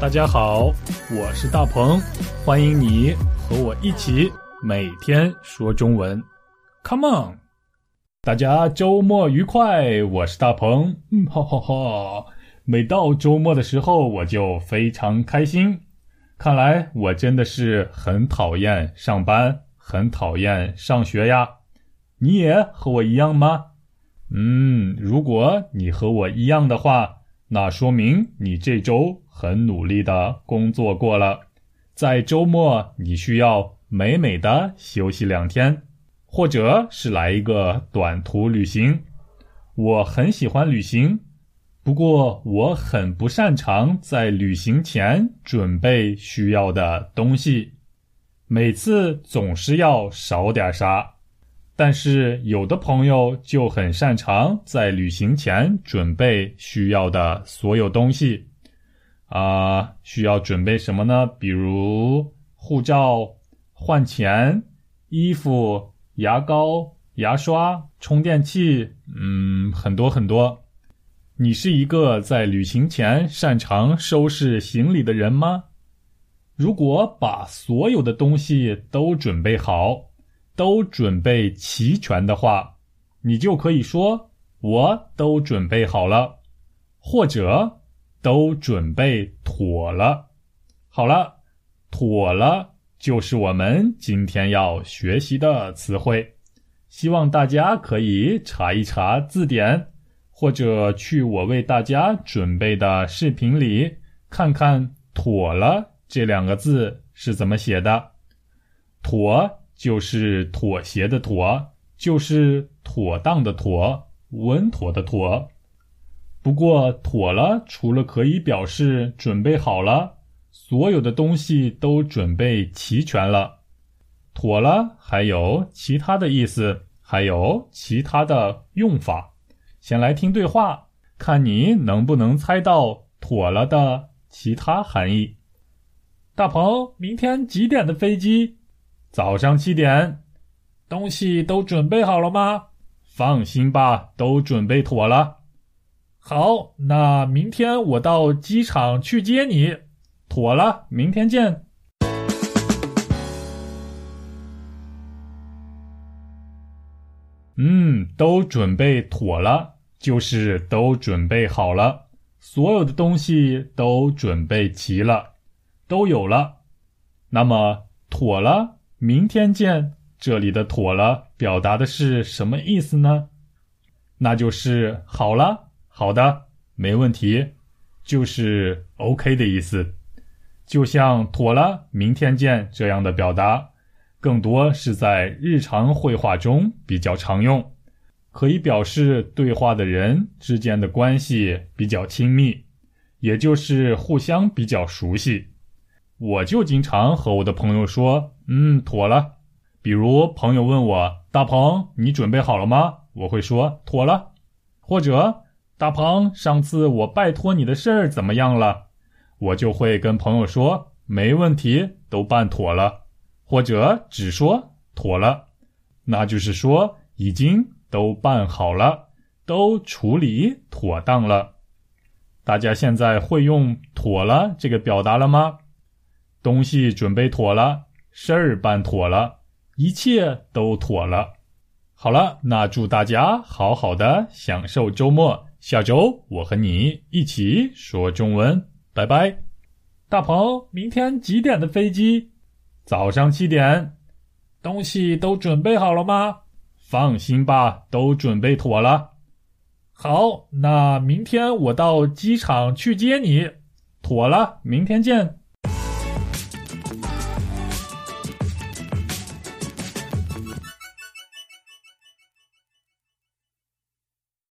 大家好，我是大鹏，欢迎你和我一起每天说中文，Come on！大家周末愉快，我是大鹏，哈哈哈！每到周末的时候，我就非常开心。看来我真的是很讨厌上班，很讨厌上学呀。你也和我一样吗？嗯，如果你和我一样的话，那说明你这周很努力的工作过了。在周末，你需要美美的休息两天，或者是来一个短途旅行。我很喜欢旅行，不过我很不擅长在旅行前准备需要的东西，每次总是要少点啥。但是有的朋友就很擅长在旅行前准备需要的所有东西，啊，需要准备什么呢？比如护照、换钱、衣服、牙膏、牙刷、充电器，嗯，很多很多。你是一个在旅行前擅长收拾行李的人吗？如果把所有的东西都准备好。都准备齐全的话，你就可以说我都准备好了，或者都准备妥了。好了，妥了就是我们今天要学习的词汇。希望大家可以查一查字典，或者去我为大家准备的视频里看看“妥了”这两个字是怎么写的。妥。就是妥协的妥，就是妥当的妥，稳妥的妥。不过妥了，除了可以表示准备好了，所有的东西都准备齐全了，妥了还有其他的意思，还有其他的用法。先来听对话，看你能不能猜到妥了的其他含义。大鹏，明天几点的飞机？早上七点，东西都准备好了吗？放心吧，都准备妥了。好，那明天我到机场去接你。妥了，明天见。嗯，都准备妥了，就是都准备好了，所有的东西都准备齐了，都有了。那么，妥了。明天见。这里的“妥了”表达的是什么意思呢？那就是好了，好的，没问题，就是 OK 的意思。就像“妥了，明天见”这样的表达，更多是在日常会话中比较常用，可以表示对话的人之间的关系比较亲密，也就是互相比较熟悉。我就经常和我的朋友说。嗯，妥了。比如朋友问我：“大鹏，你准备好了吗？”我会说：“妥了。”或者：“大鹏，上次我拜托你的事儿怎么样了？”我就会跟朋友说：“没问题，都办妥了。”或者只说“妥了”，那就是说已经都办好了，都处理妥当了。大家现在会用“妥了”这个表达了吗？东西准备妥了。事儿办妥了，一切都妥了。好了，那祝大家好好的享受周末。下周我和你一起说中文，拜拜。大鹏，明天几点的飞机？早上七点。东西都准备好了吗？放心吧，都准备妥了。好，那明天我到机场去接你。妥了，明天见。